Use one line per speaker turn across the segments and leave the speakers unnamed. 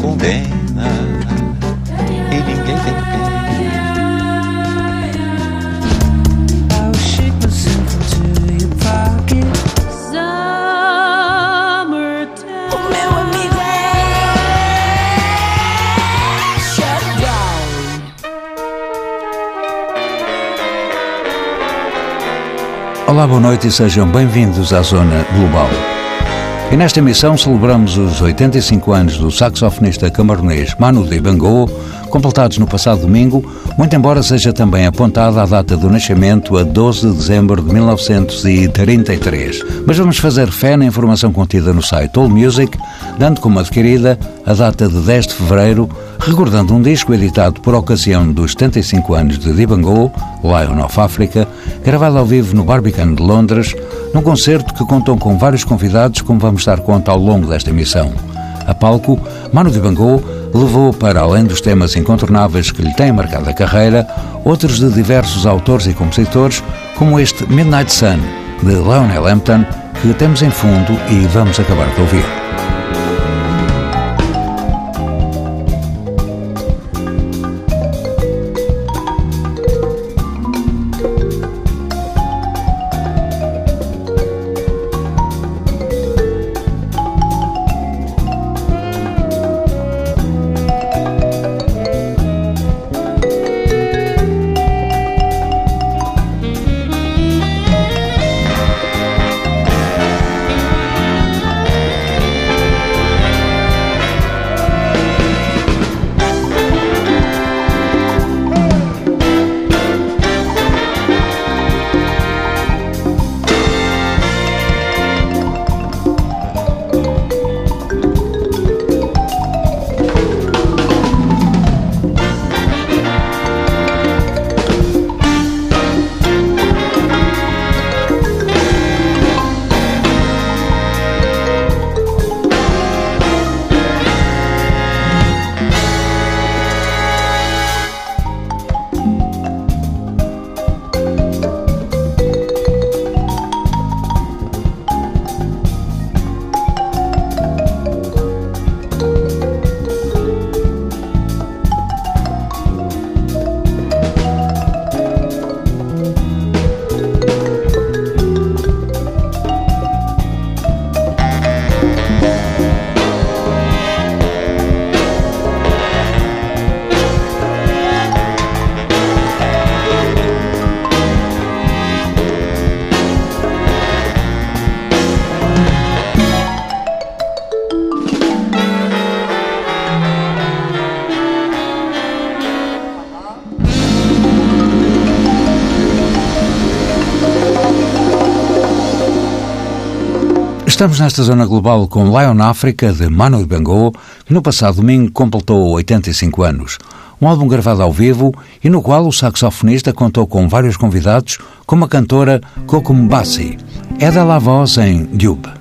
Condena e ninguém tem pena.
Olá, boa noite e sejam bem-vindos à Zona Global. E nesta emissão celebramos os 85 anos do saxofonista camaronês Manu Dibango, completados no passado domingo, muito embora seja também apontada a data do nascimento a 12 de dezembro de 1933. Mas vamos fazer fé na informação contida no site All Music, dando como adquirida a data de 10 de fevereiro, recordando um disco editado por ocasião dos 75 anos de Dibango, Lion of Africa, gravado ao vivo no Barbican de Londres, num concerto que contou com vários convidados, como vamos dar conta ao longo desta emissão. A palco, Manu Dibango levou para além dos temas incontornáveis que lhe têm marcado a carreira, outros de diversos autores e compositores, como este Midnight Sun, de Lionel Hampton, que temos em fundo e vamos acabar de ouvir. Estamos nesta zona global com Lion África, de Manu Dibango, que no passado domingo completou 85 anos. Um álbum gravado ao vivo e no qual o saxofonista contou com vários convidados, como a cantora Coco Mbassi. É dela a voz em Dube.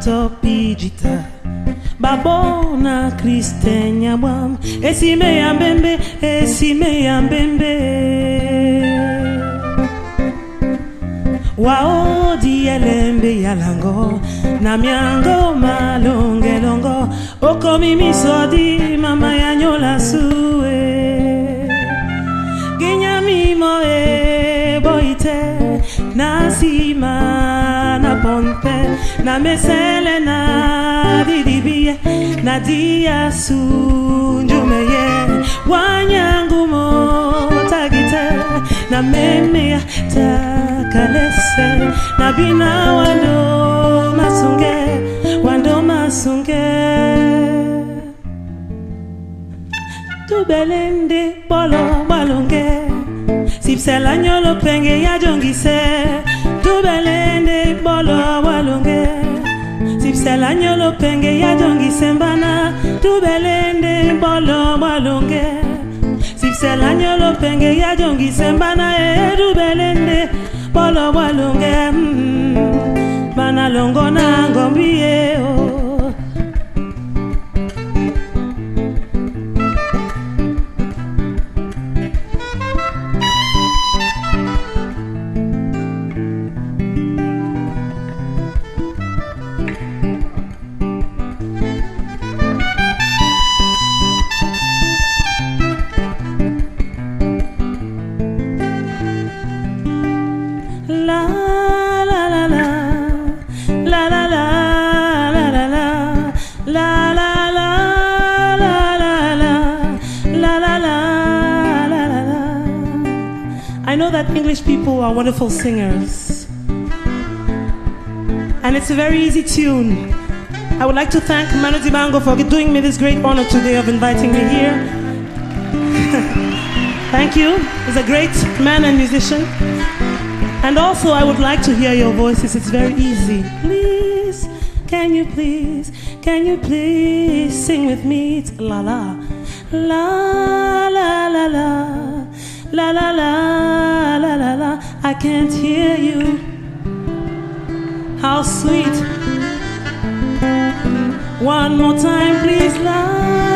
Bato bato pijita babona kriste nyabwam esime ya mbembe esime ya mbembe. Waodi elembe ya lango na miango malongelongo okomi misodi mama ya nyola sue ginyamimo e boite na nsima na pompe na mesele na didibie na diasu njumeye wanyangumo tagite na memea takalese. Na bina wando masunge wando masunge tubelende bolo balonge. Sipsela nyolo penge ya jongise selanya lopenge yadongisembana tubelende mbolo mwalonge ya lopenge yadongisembana e tubelende mbolo mwalonge mm. bana longona ngombi ye oh. Wonderful singers. And it's a very easy tune. I would like to thank Manu Dibango for doing me this great honor today of inviting me here. thank you. He's a great man and musician. And also, I would like to hear your voices. It's very easy. Please, can you please, can you please sing with me? It's la la, la la la la, la la la la la la. I can't hear you. How sweet. One more time, please. La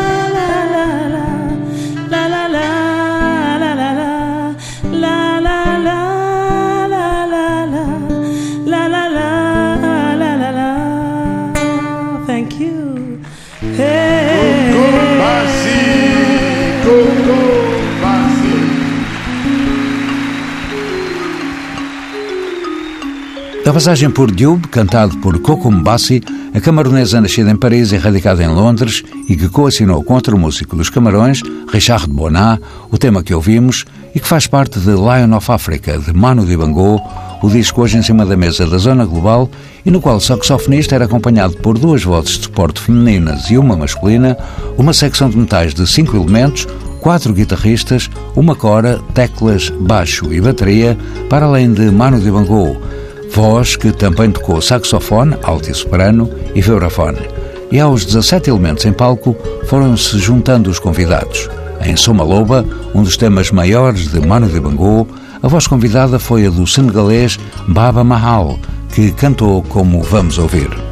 passagem por Dioub, cantado por Coco Mbassi, a camaronesa nascida em Paris e radicada em Londres e que coassinou contra o músico dos Camarões, Richard Bonnat, o tema que ouvimos e que faz parte de Lion of Africa, de Manu Dibango, o disco hoje em cima da mesa da Zona Global e no qual o saxofonista era acompanhado por duas vozes de suporte femininas e uma masculina, uma secção de metais de cinco elementos, quatro guitarristas, uma cora, teclas, baixo e bateria, para além de Manu Dibango, voz que também tocou saxofone, alto e soprano e vibrafone. E aos 17 elementos em palco foram-se juntando os convidados. Em Soma Loba, um dos temas maiores de Manu Dibango, a voz convidada foi a do senegalês Baba Mahal, que cantou como vamos ouvir.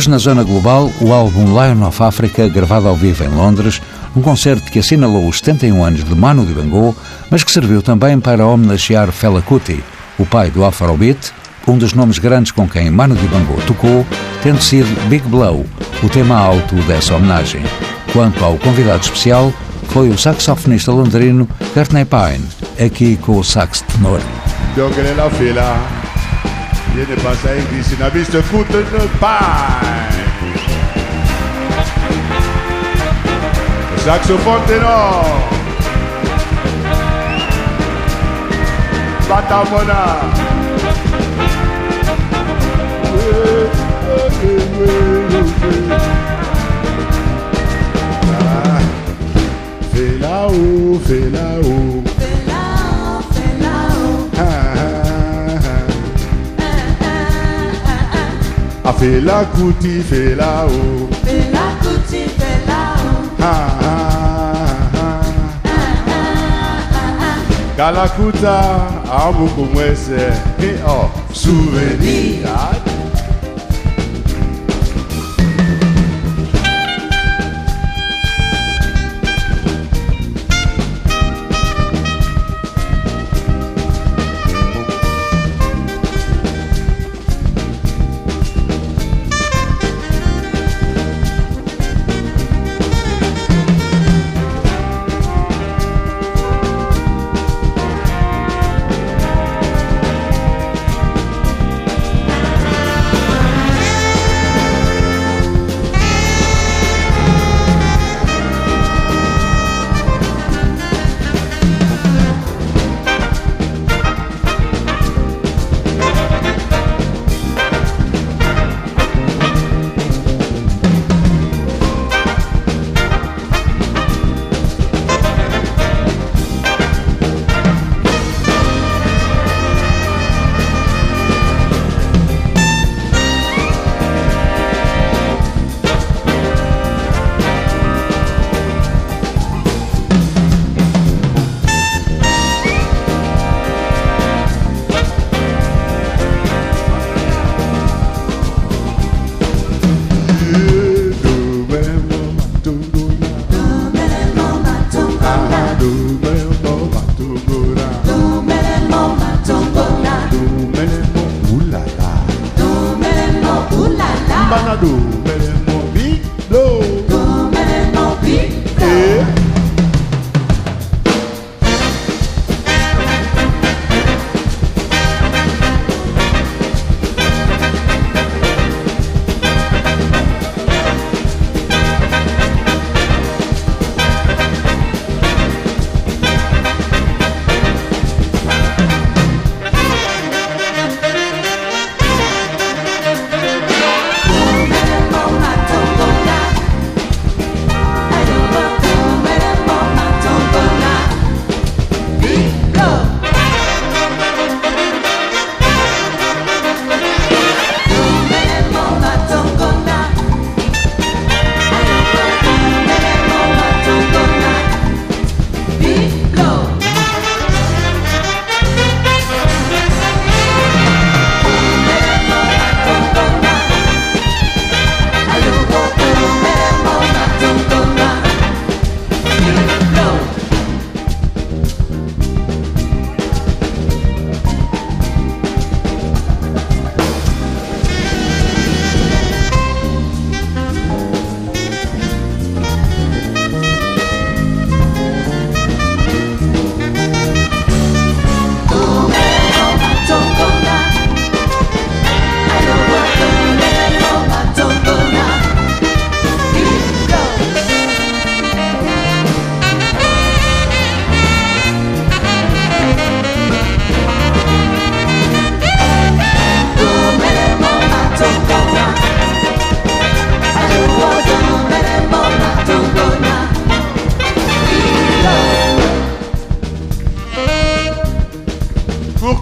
Hoje, na Zona Global, o álbum Lion of Africa, gravado ao vivo em Londres, um concerto que assinalou os 71 anos de Manu Dibango, mas que serviu também para homenagear Fela Kuti, o pai do Afrobeat, um dos nomes grandes com quem Manu Dibango tocou, tendo sido Big Blow, o tema alto dessa homenagem. Quanto ao convidado especial, foi o saxofonista londrino Courtney Pine, aqui com o sax tenor.
Viene pasa y dice, na vista foot in the pie. Saxophone ténor. Batamona. Ah, fais là-haut, fais là-haut. A Fela Kuti Fela o. Fela Kuti Fela o. Ah ah ah. ah, ah, ah
Kalakuta Amukumwese. Hey oh. Souvenir.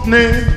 ne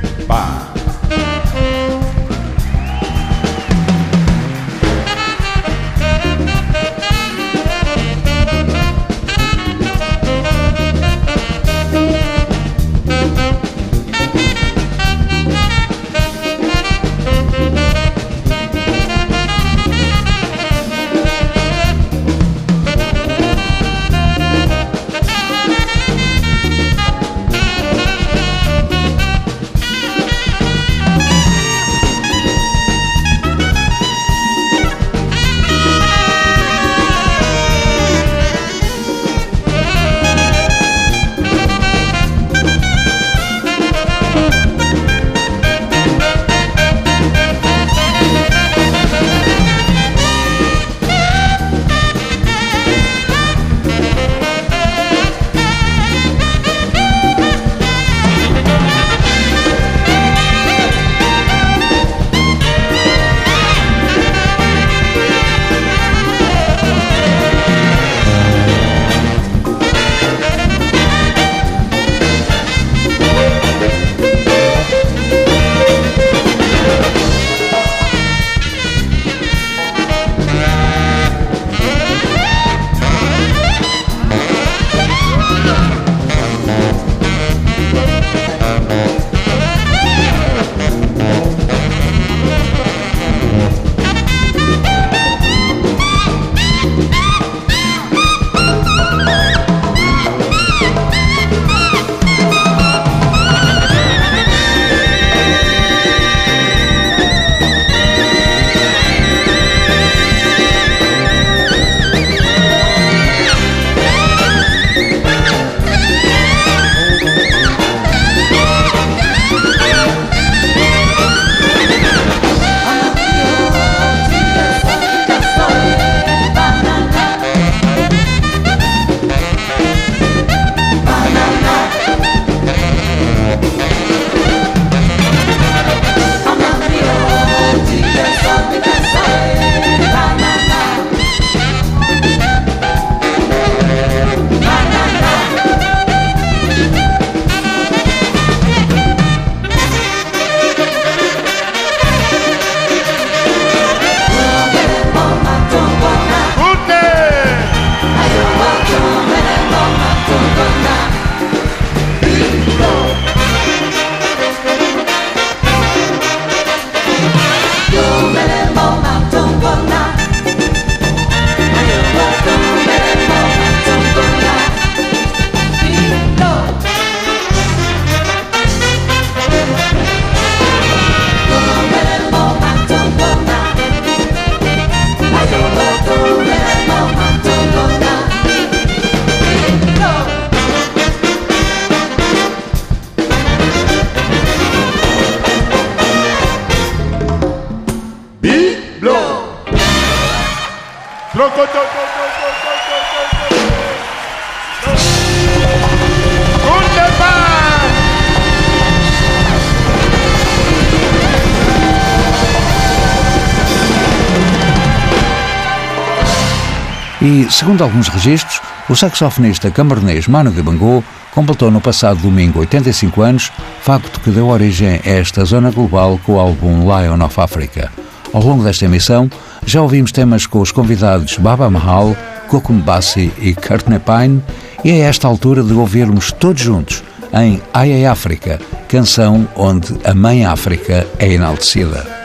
segundo alguns registros, o saxofonista camaronês Mano Dibango completou no passado domingo 85 anos, facto que deu origem a esta zona global com o álbum Lion of Africa. Ao longo desta emissão, já ouvimos temas com os convidados Baba Mahal, Kokum Bassi e Courtney Pine, e é esta altura de ouvirmos todos juntos em Ai África, canção onde a Mãe África é enaltecida.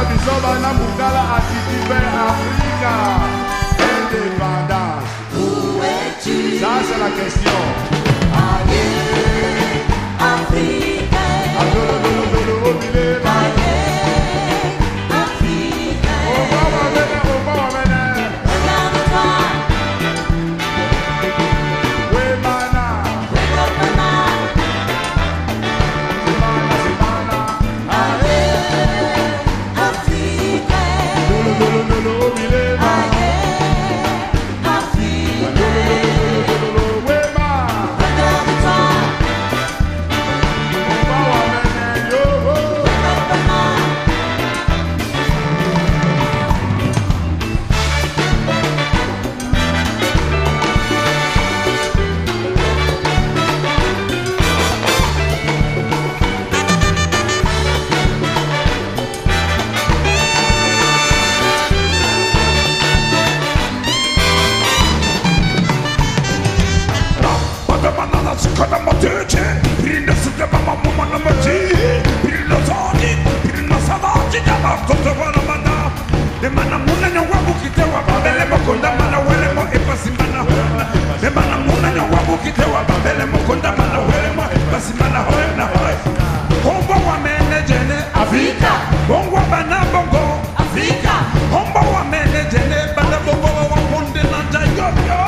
Nations du Sobana Moudala a titubé Africa. Indépendance. Où es-tu Ça, c'est la question. Allez. kitewa
babele bongo bana bongo afrika hombo wa mene jene bana bongo wa kunde na jayobyo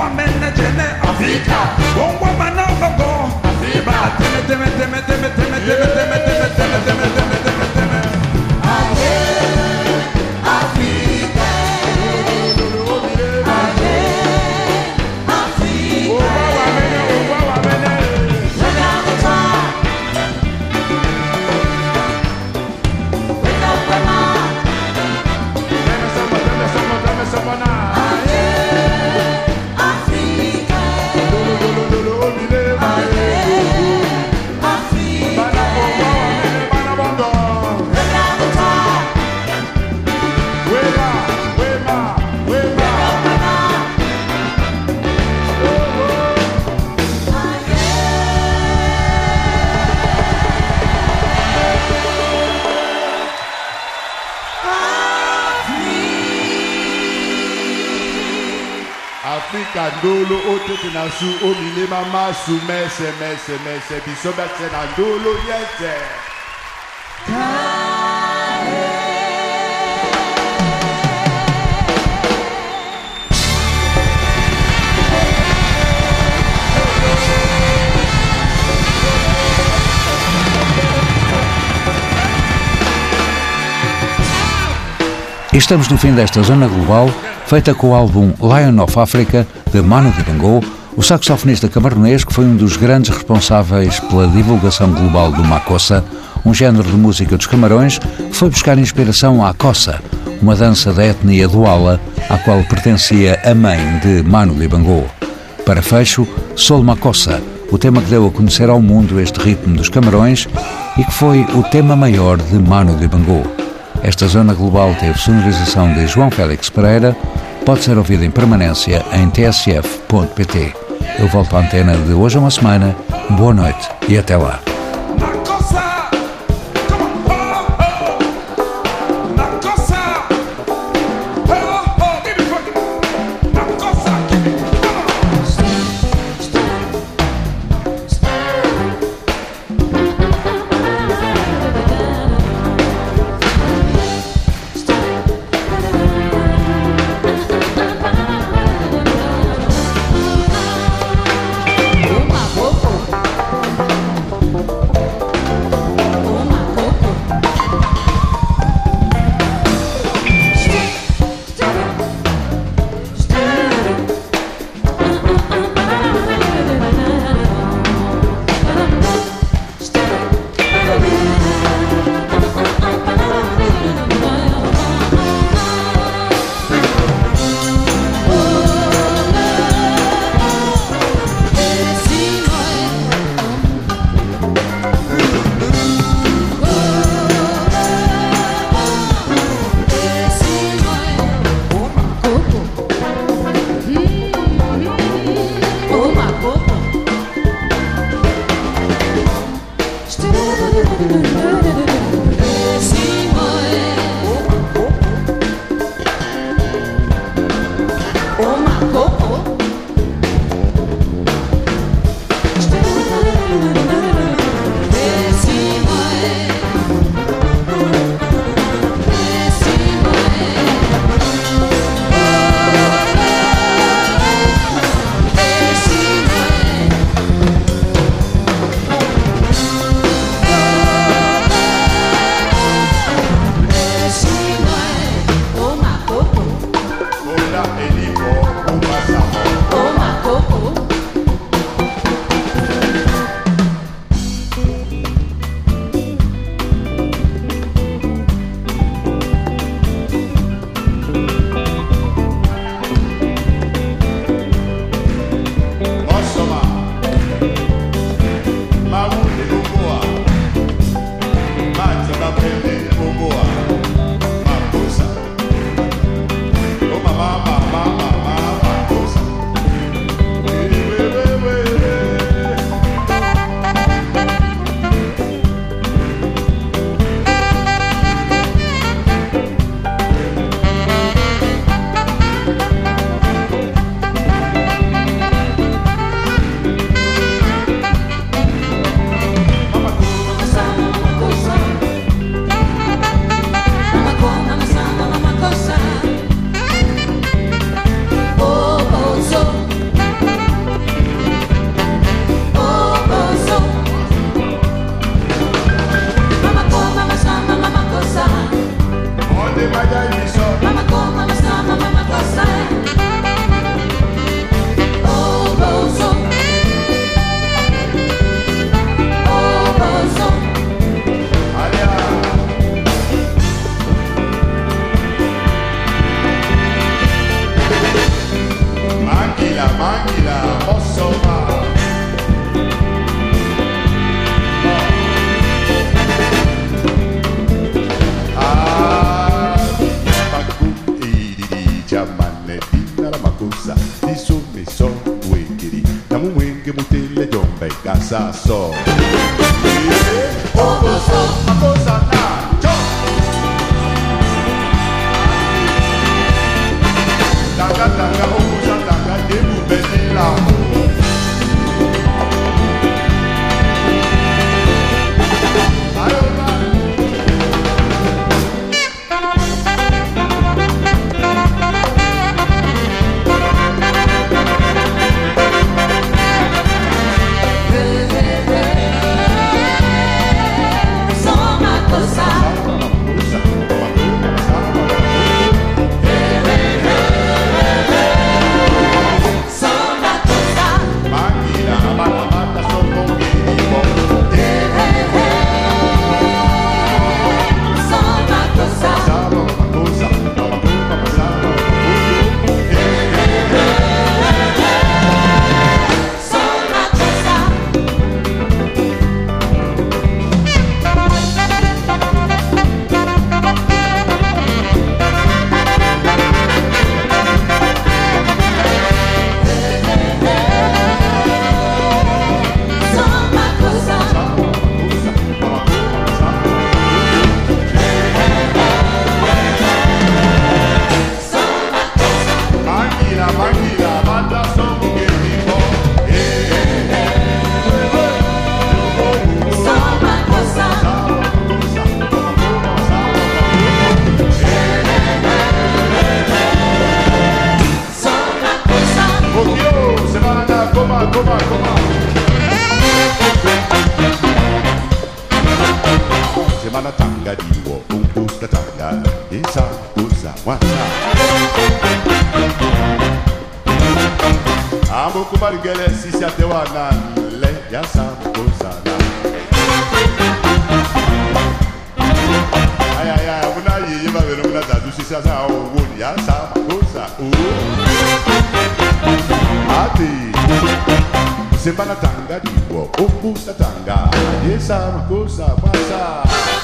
wa mene jene afrika bongo bana bongo afrika teme teme teme teme teme teme teme teme teme teme
ndolo otete na su omilema masu mese mese mese biso bese na ndolo yete
Estamos no fim desta zona global, feita com o álbum Lion of Africa, de Manu Dibango, o saxofonista camaronês que foi um dos grandes responsáveis pela divulgação global do makossa, um género de música dos Camarões que foi buscar inspiração à kossa, uma dança da etnia Duala, à qual pertencia a mãe de Manu Dibango. Para fecho, Sol Makossa, o tema que deu a conhecer ao mundo este ritmo dos Camarões e que foi o tema maior de Manu Dibango. Esta zona global teve sonorização de João Félix Pereira, pode ser ouvida em permanência em tsf.pt. Eu volto à antena de hoje a uma semana. Boa noite e até lá.
on, come on, come on.
Semana tanga diwo, umbuska tanga, isa uza wanza. Amokubali gele sisi atewa na le yasa mkosa. sembanatanga diwa ombusatanga yesa makosa pasa.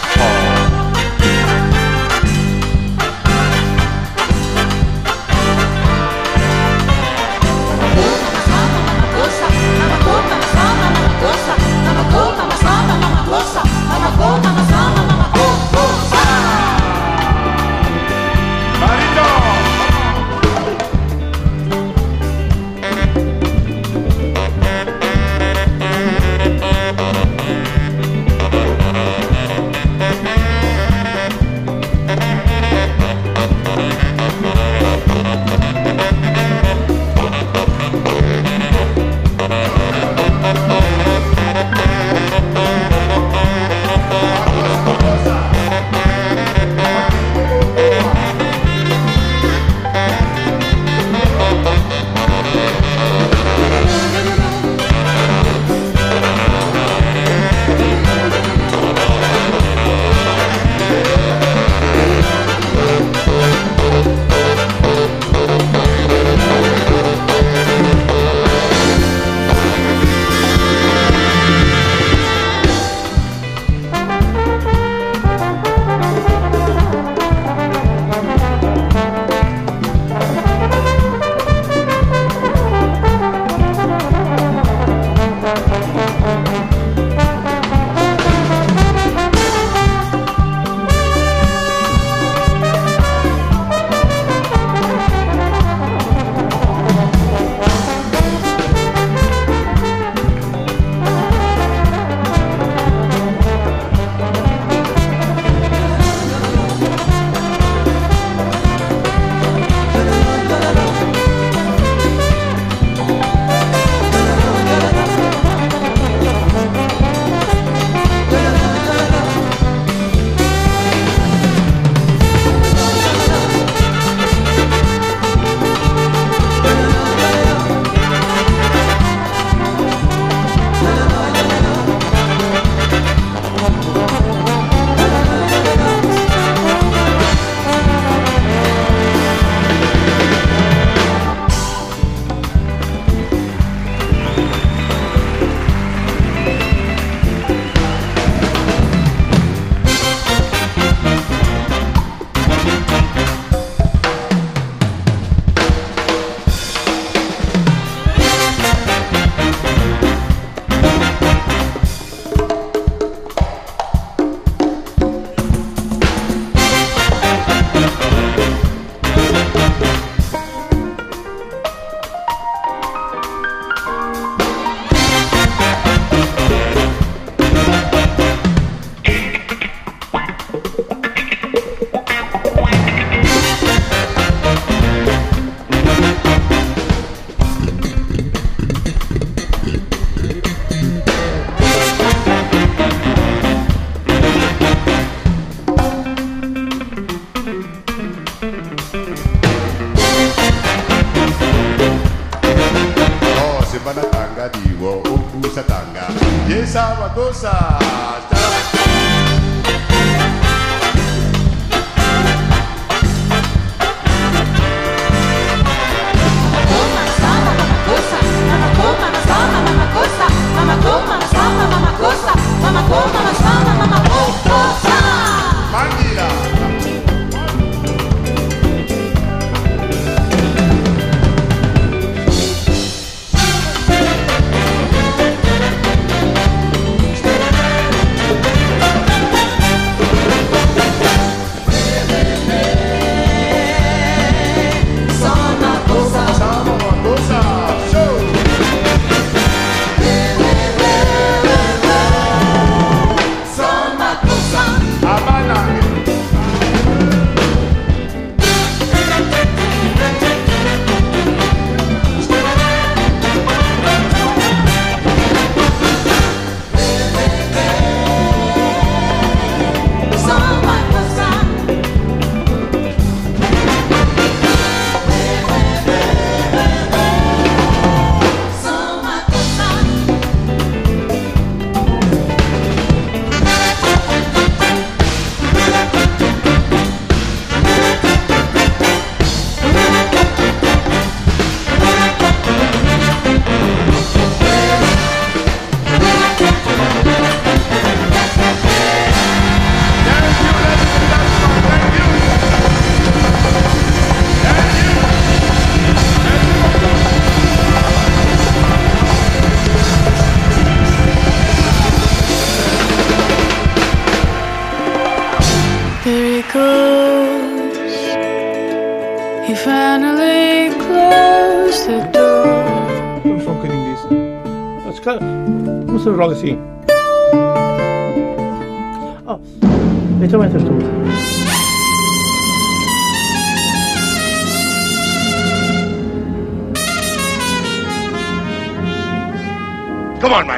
tanga. Yes, Salvador, Sí. Oh, esto me haces tú.
Come on, man.